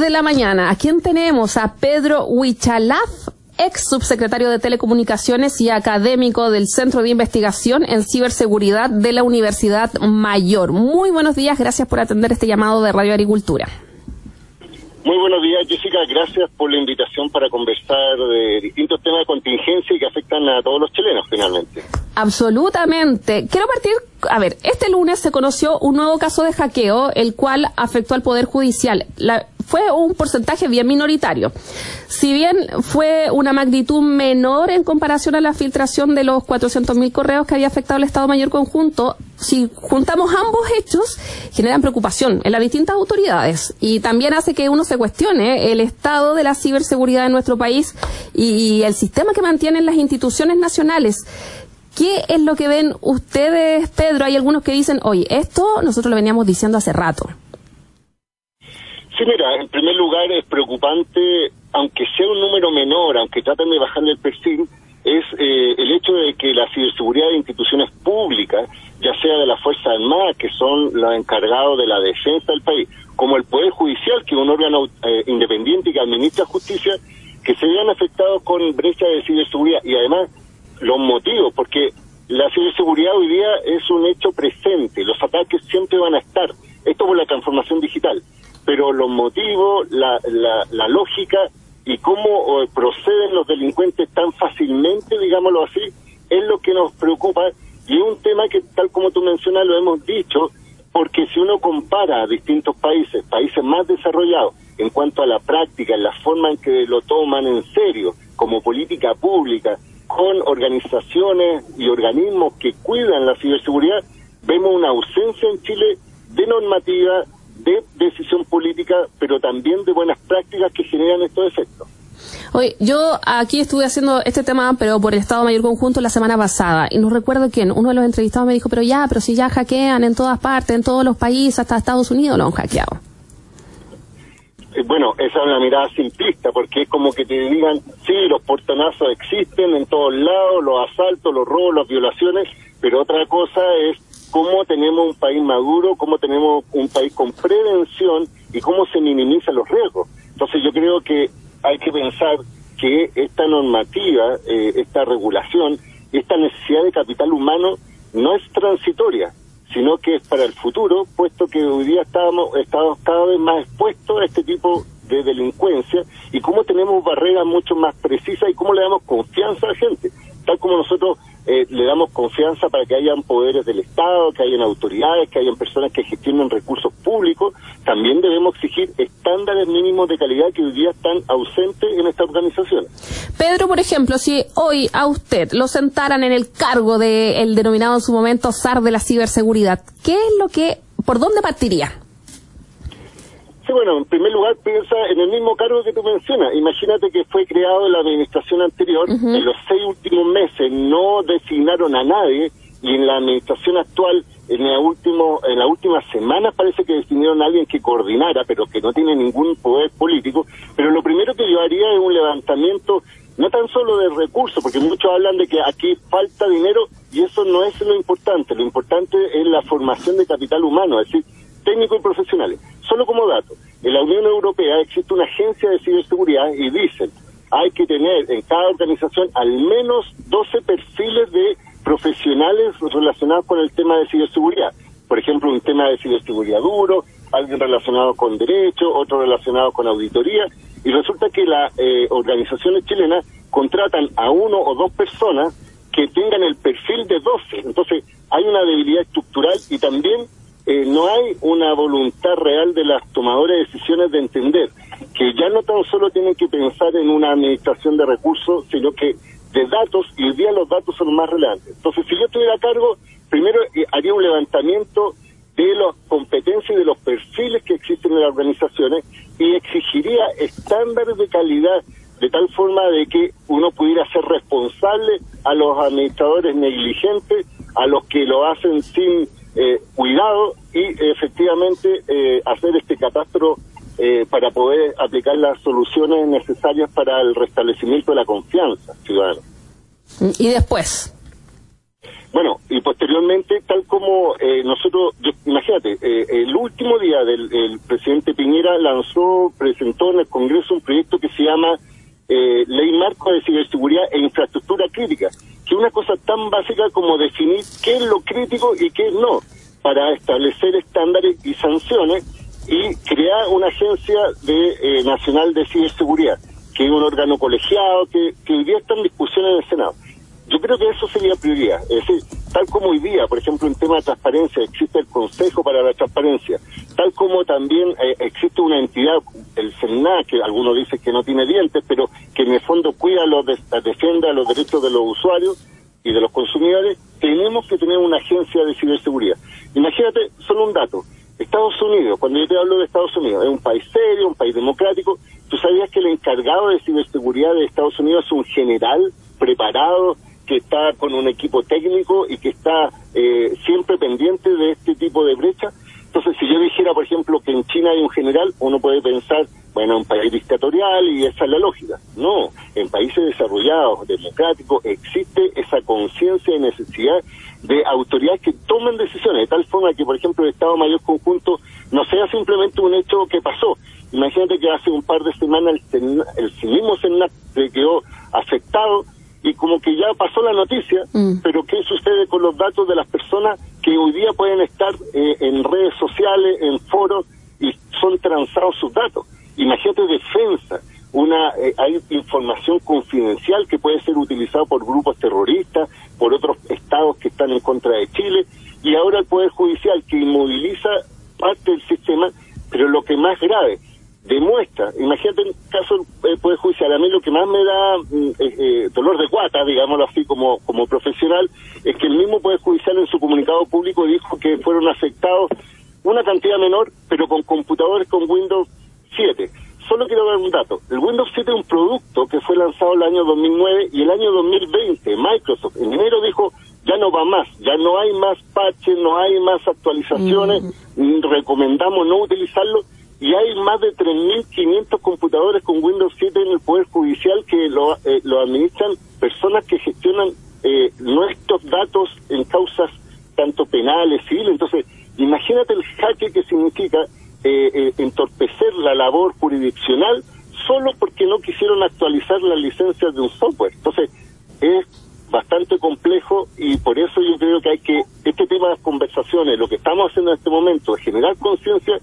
de la mañana. ¿A quién tenemos? A Pedro Huichalaf, ex subsecretario de Telecomunicaciones y académico del Centro de Investigación en Ciberseguridad de la Universidad Mayor. Muy buenos días, gracias por atender este llamado de Radio Agricultura. Muy buenos días, Jessica. Gracias por la invitación para conversar de distintos temas de contingencia y que afectan a todos los chilenos, finalmente. Absolutamente. Quiero partir, a ver, este lunes se conoció un nuevo caso de hackeo, el cual afectó al Poder Judicial. La, fue un porcentaje bien minoritario. Si bien fue una magnitud menor en comparación a la filtración de los 400.000 correos que había afectado al Estado Mayor Conjunto, si juntamos ambos hechos, generan preocupación en las distintas autoridades y también hace que uno se cuestione el estado de la ciberseguridad en nuestro país y el sistema que mantienen las instituciones nacionales. ¿Qué es lo que ven ustedes, Pedro? Hay algunos que dicen, oye, esto nosotros lo veníamos diciendo hace rato. Sí, mira, en primer lugar es preocupante, aunque sea un número menor, aunque traten de bajarle el perfil, es eh, el hecho de que la ciberseguridad de instituciones públicas, ya sea de las Fuerzas Armadas, que son los encargados de la defensa del país, como el Poder Judicial, que es un órgano eh, independiente que administra justicia, que se vean afectados con brecha de ciberseguridad y además los motivos, porque la ciberseguridad hoy día es un hecho presente, los ataques siempre van a estar, esto por la transformación digital pero los motivos, la, la, lógica y cómo proceden los delincuentes tan fácilmente, digámoslo así, es lo que nos preocupa y es un tema que, tal como tú mencionas, lo hemos dicho, porque si uno compara a distintos países, países más desarrollados, en cuanto a la práctica, en la forma en que lo toman en serio, como política pública, con organizaciones y organismos que cuidan la ciberseguridad, vemos una ausencia en Chile de normativa, de decisión política, pero también de buenas prácticas que generan estos efectos. Oye, yo aquí estuve haciendo este tema, pero por el Estado Mayor Conjunto la semana pasada, y no recuerdo quién, uno de los entrevistados me dijo, pero ya, pero si ya hackean en todas partes, en todos los países, hasta Estados Unidos lo han hackeado. Eh, bueno, esa es una mirada simplista, porque es como que te digan, sí, los portonazos existen en todos lados, los asaltos, los robos, las violaciones, pero otra cosa es cómo tenemos un país maduro, cómo tenemos un país con prevención y cómo se minimizan los riesgos. Entonces yo creo que hay que pensar que esta normativa, eh, esta regulación, esta necesidad de capital humano no es transitoria, sino que es para el futuro, puesto que hoy día estamos, estamos cada vez más expuestos a este tipo de delincuencia y cómo tenemos barreras mucho más precisas y cómo le damos confianza a la gente, tal como nosotros eh, le damos confianza para que hayan poderes del Estado, que hayan autoridades, que hayan personas que gestionen recursos públicos, también debemos exigir estándares mínimos de calidad que hoy día están ausentes en esta organización. Pedro, por ejemplo, si hoy a usted lo sentaran en el cargo del denominado en su momento SAR de la ciberseguridad, ¿qué es lo que, por dónde partiría? Sí, bueno, en primer lugar piensa en el mismo cargo que tú mencionas. Imagínate que fue creado en la administración anterior, en los seis últimos meses no designaron a nadie y en la administración actual, en la, último, en la última semana parece que designaron a alguien que coordinara, pero que no tiene ningún poder político. Pero lo primero que yo haría es un levantamiento no tan solo de recursos, porque muchos hablan de que aquí falta dinero y eso no es lo importante. Lo importante es la formación de capital humano, es decir, técnicos y profesionales. Solo como dato, en la Unión Europea existe una agencia de ciberseguridad y dicen, hay que tener en cada organización al menos 12 perfiles de profesionales relacionados con el tema de ciberseguridad. Por ejemplo, un tema de ciberseguridad duro, alguien relacionado con derecho, otro relacionado con auditoría, y resulta que las eh, organizaciones chilenas contratan a uno o dos personas que tengan el perfil de 12. Entonces, hay una debilidad estructural y también eh, no hay una voluntad real de las tomadores de decisiones de entender que ya no tan solo tienen que pensar en una administración de recursos, sino que de datos, y hoy día los datos son más relevantes. Entonces, si yo estuviera a cargo, primero eh, haría un levantamiento de las competencias y de los perfiles que existen en las organizaciones y exigiría estándares de calidad de tal forma de que uno pudiera ser responsable a los administradores negligentes, a los que lo hacen sin eh, cuidado y efectivamente eh, hacer este catastro eh, para poder aplicar las soluciones necesarias para el restablecimiento de la confianza ciudadana. ¿Y después? Bueno, y posteriormente, tal como eh, nosotros, imagínate, eh, el último día del presidente Piñera lanzó, presentó en el Congreso un proyecto que se llama eh, Ley Marco de Ciberseguridad e Infraestructura Crítica, que es una cosa tan básica como definir qué es lo crítico y qué no, para establecer estándares y sanciones y crear una agencia de nacional de ciberseguridad, que es un órgano colegiado que, que hoy día está en discusión en el Senado. Yo creo que eso sería prioridad. Es decir, tal como hoy día, por ejemplo, en tema de transparencia, existe el Consejo para la Transparencia, tal como también eh, existe una entidad, el CENA, que algunos dicen que no tiene dientes, pero que en el fondo cuida, los a los derechos de los usuarios y de los consumidores, tenemos que tener una agencia de ciberseguridad. Imagínate, solo un dato. Estados Unidos, cuando yo te hablo de Estados Unidos, es un país serio, un país democrático. ¿Tú sabías que el encargado de ciberseguridad de Estados Unidos es un general preparado que está con un equipo técnico y que está eh, siempre pendiente de este tipo de brecha. Entonces, si yo dijera, por ejemplo, que en China hay un general, uno puede pensar, bueno, un país dictatorial y esa es la lógica. No, en países desarrollados, democráticos, existe esa conciencia y necesidad de autoridades que tomen decisiones, de tal forma que, por ejemplo, el Estado Mayor Conjunto no sea simplemente un hecho que pasó. Imagínate que hace un par de semanas el, el mismo Senat quedó afectado y como que ya pasó la noticia, mm. pero ¿qué sucede con los datos de las personas que hoy día pueden estar eh, en redes sociales, en foros y son transados sus datos? Imagínate defensa, una eh, hay información confidencial que puede ser utilizada por grupos terroristas, por otros estados que están en contra de Chile y ahora el poder judicial que inmoviliza parte del sistema, pero lo que más grave demuestra, imagínate en caso del Poder Judicial, a mí lo que más me da mm, eh, eh, dolor de cuata, digámoslo así como, como profesional, es que el mismo Poder Judicial en su comunicado público dijo que fueron afectados una cantidad menor, pero con computadores con Windows 7. Solo quiero dar un dato. El Windows 7 es un producto que fue lanzado el año 2009 y el año 2020 Microsoft en enero dijo ya no va más, ya no hay más parches, no hay más actualizaciones, mm. recomendamos no utilizarlo y hay más de 3.500 computadores con Windows 7 en el Poder Judicial que lo, eh, lo administran personas que gestionan eh, nuestros datos en causas tanto penales, civiles. Entonces, imagínate el jaque que significa eh, entorpecer la labor jurisdiccional solo porque no quisieron actualizar las licencias de un software. Entonces, es bastante complejo y por eso yo creo que hay que, este tema de las conversaciones, lo que estamos haciendo en este momento es generar conciencia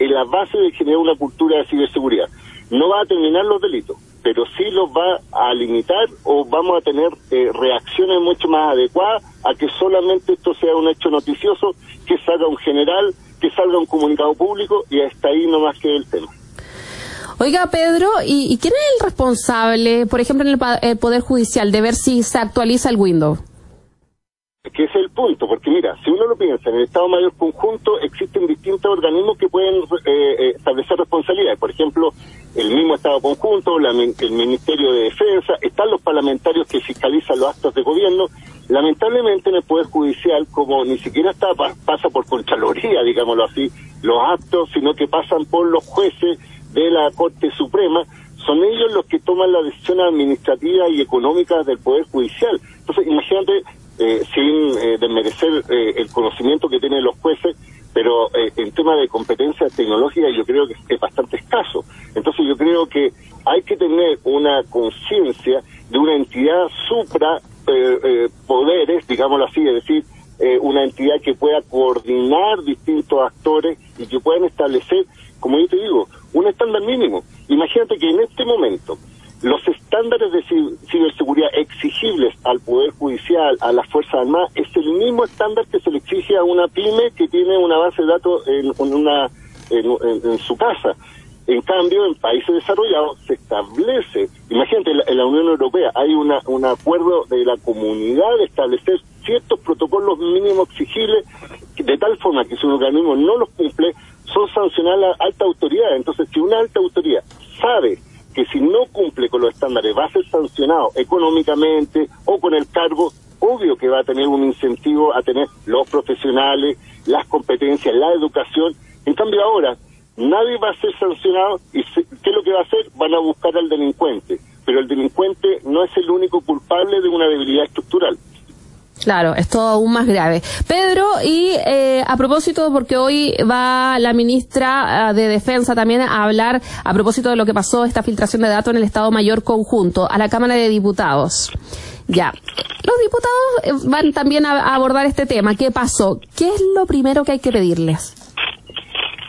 en la base de generar una cultura de ciberseguridad. No va a terminar los delitos, pero sí los va a limitar o vamos a tener eh, reacciones mucho más adecuadas a que solamente esto sea un hecho noticioso, que salga un general, que salga un comunicado público y hasta ahí no más que el tema. Oiga, Pedro, ¿y, quién es el responsable, por ejemplo, en el Poder Judicial, de ver si se actualiza el Windows? Que es el punto, porque mira, si uno lo piensa, en el Estado Mayor Conjunto existen distintos organismos que pueden eh, eh, establecer responsabilidades, por ejemplo, el mismo Estado Conjunto, el Ministerio de Defensa, están los parlamentarios que fiscalizan los actos de gobierno, lamentablemente en el Poder Judicial, como ni siquiera está pasa por Contraloría, digámoslo así, los actos, sino que pasan por los jueces de la Corte Suprema, son ellos los que toman las decisiones administrativas y económicas del Poder Judicial. Entonces, imagínate eh, sin eh, desmerecer eh, el conocimiento que tienen los jueces, pero eh, en tema de competencia tecnológica yo creo que es bastante escaso. Entonces yo creo que hay que tener una conciencia de una entidad supra poderes, digámoslo así, es decir, una entidad que pueda coordinar distintos actores y que puedan establecer, como yo te digo, un estándar mínimo. Imagínate que en este momento los estándares de ciberseguridad exigibles al Poder Judicial, a las Fuerzas Armadas, es el mismo estándar a una pyme que tiene una base de datos en, una, en, su casa. En cambio, en países desarrollados se establece, imagínate, en la, Unión Europea hay una, un acuerdo de la comunidad de establecer ciertos protocolos mínimos exigibles, de tal forma que si un organismo no los cumple, son sancionadas a alta autoridad. Entonces, si una alta autoridad sabe que si no cumple con los estándares va a ser sancionado económicamente o con el cargo, obvio que va a tener un incentivo a tener los profesionales, las competencias, la educación. En cambio ahora, nadie va a ser sancionado y ¿qué es lo que va a hacer? Van a buscar al delincuente, pero el delincuente no es el único culpable de una debilidad estructural. Claro, es todo aún más grave. Pedro, y eh, a propósito, porque hoy va la ministra ah, de Defensa también a hablar a propósito de lo que pasó, esta filtración de datos en el Estado Mayor Conjunto, a la Cámara de Diputados. Ya, los diputados eh, van también a abordar este tema. ¿Qué pasó? ¿Qué es lo primero que hay que pedirles?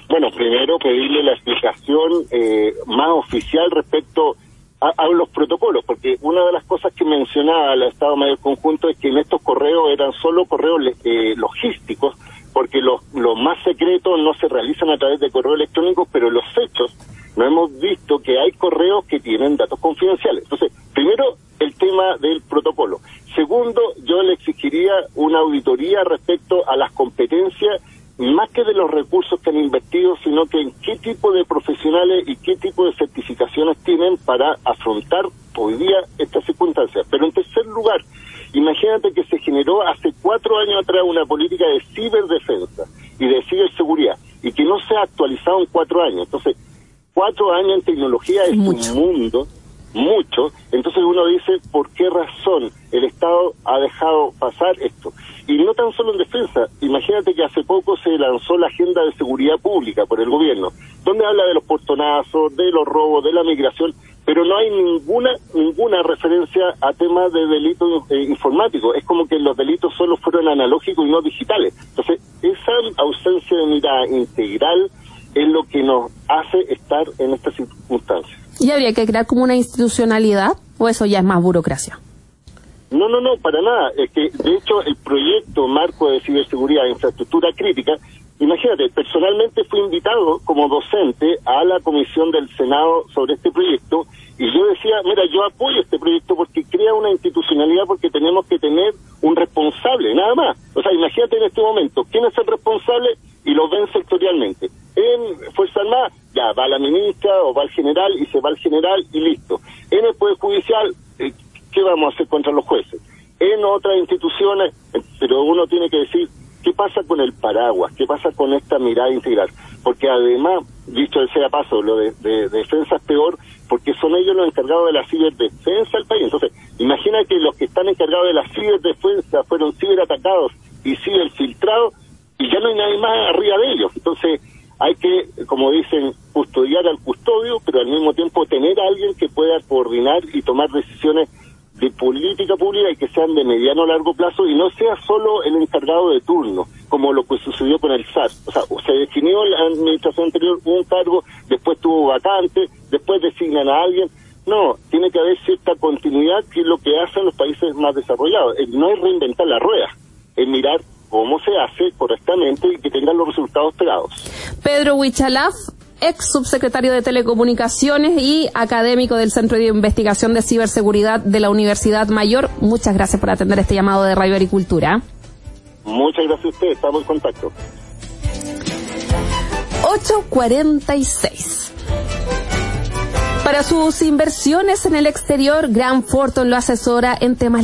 Bueno, primero pedirle la explicación eh, más oficial respecto a, los protocolos, porque una de las cosas que mencionaba el Estado Mayor Conjunto es que en estos correos eran solo correos eh, logísticos, porque los, los más secretos no se realizan a través de correos electrónicos, pero los hechos no hemos visto que hay correos que tienen datos confidenciales. Entonces, primero, el tema del protocolo. Segundo, yo le exigiría una auditoría respecto a las competencias más que de los recursos que han invertido, sino que en qué tipo de profesionales y qué tipo de certificaciones tienen para afrontar hoy día estas circunstancias. Pero en tercer lugar, imagínate que se generó hace cuatro años atrás una política de ciberdefensa y de ciberseguridad y que no se ha actualizado en cuatro años. Entonces, cuatro años en tecnología es un mundo mucho, entonces uno dice, ¿por qué razón el Estado ha dejado pasar esto? Y no tan solo en defensa, imagínate que hace poco se lanzó la Agenda de Seguridad Pública por el gobierno, donde habla de los portonazos, de los robos, de la migración, pero no hay ninguna ninguna referencia a temas de delitos eh, informáticos. Es como que los delitos solo fueron analógicos y no digitales. Entonces, esa ausencia de mirada integral es lo que nos hace estar en estas circunstancias. ¿Y habría que crear como una institucionalidad o eso ya es más burocracia? No, no, no, para nada. Es que, de hecho, el proyecto Marco de Ciberseguridad e Infraestructura Crítica, imagínate, personalmente fui invitado como docente a la comisión del Senado sobre este proyecto y yo decía, mira, yo apoyo este proyecto porque crea una institucionalidad porque tenemos que tener un responsable, nada más. O sea, imagínate en este momento, ¿quién es el responsable? Y lo ven sectorialmente. En Fuerza Armada, ya va la ministra o va el general y se va el general y listo. En el Poder Judicial, ¿qué vamos a hacer contra los jueces? En otras instituciones, pero uno tiene que decir, ¿qué pasa con el paraguas? ¿Qué pasa con esta mirada integral? Porque además, dicho sea paso, lo de, defensa es peor porque son ellos los encargados de la ciberdefensa del país. Entonces, imagina que los que están encargados de la ciberdefensa fueron ciberatacados y ciberfiltrados y ya no hay nadie más arriba de ellos. Entonces, hay que, como dicen, custodiar al custodio, pero al mismo tiempo tener a alguien que pueda coordinar y tomar decisiones de política pública y que sean de mediano o largo plazo y no sea solo el encargado de turno, como lo que sucedió con el SAR. O sea, se definió en la administración anterior un cargo, después tuvo vacante, después designan a alguien. No, tiene que haber cierta continuidad, que es lo que hacen los países más desarrollados. No es reinventar la rueda, es mirar cómo se hace correctamente y que tengan los resultados pegados. Pedro Huichalaf, ex subsecretario de Telecomunicaciones y académico del Centro de Investigación de Ciberseguridad de la Universidad Mayor. Muchas gracias por atender este llamado de Radio Agricultura. Muchas gracias a usted, estamos en contacto. 846. Para sus inversiones en el exterior, Gran Forton lo asesora en temas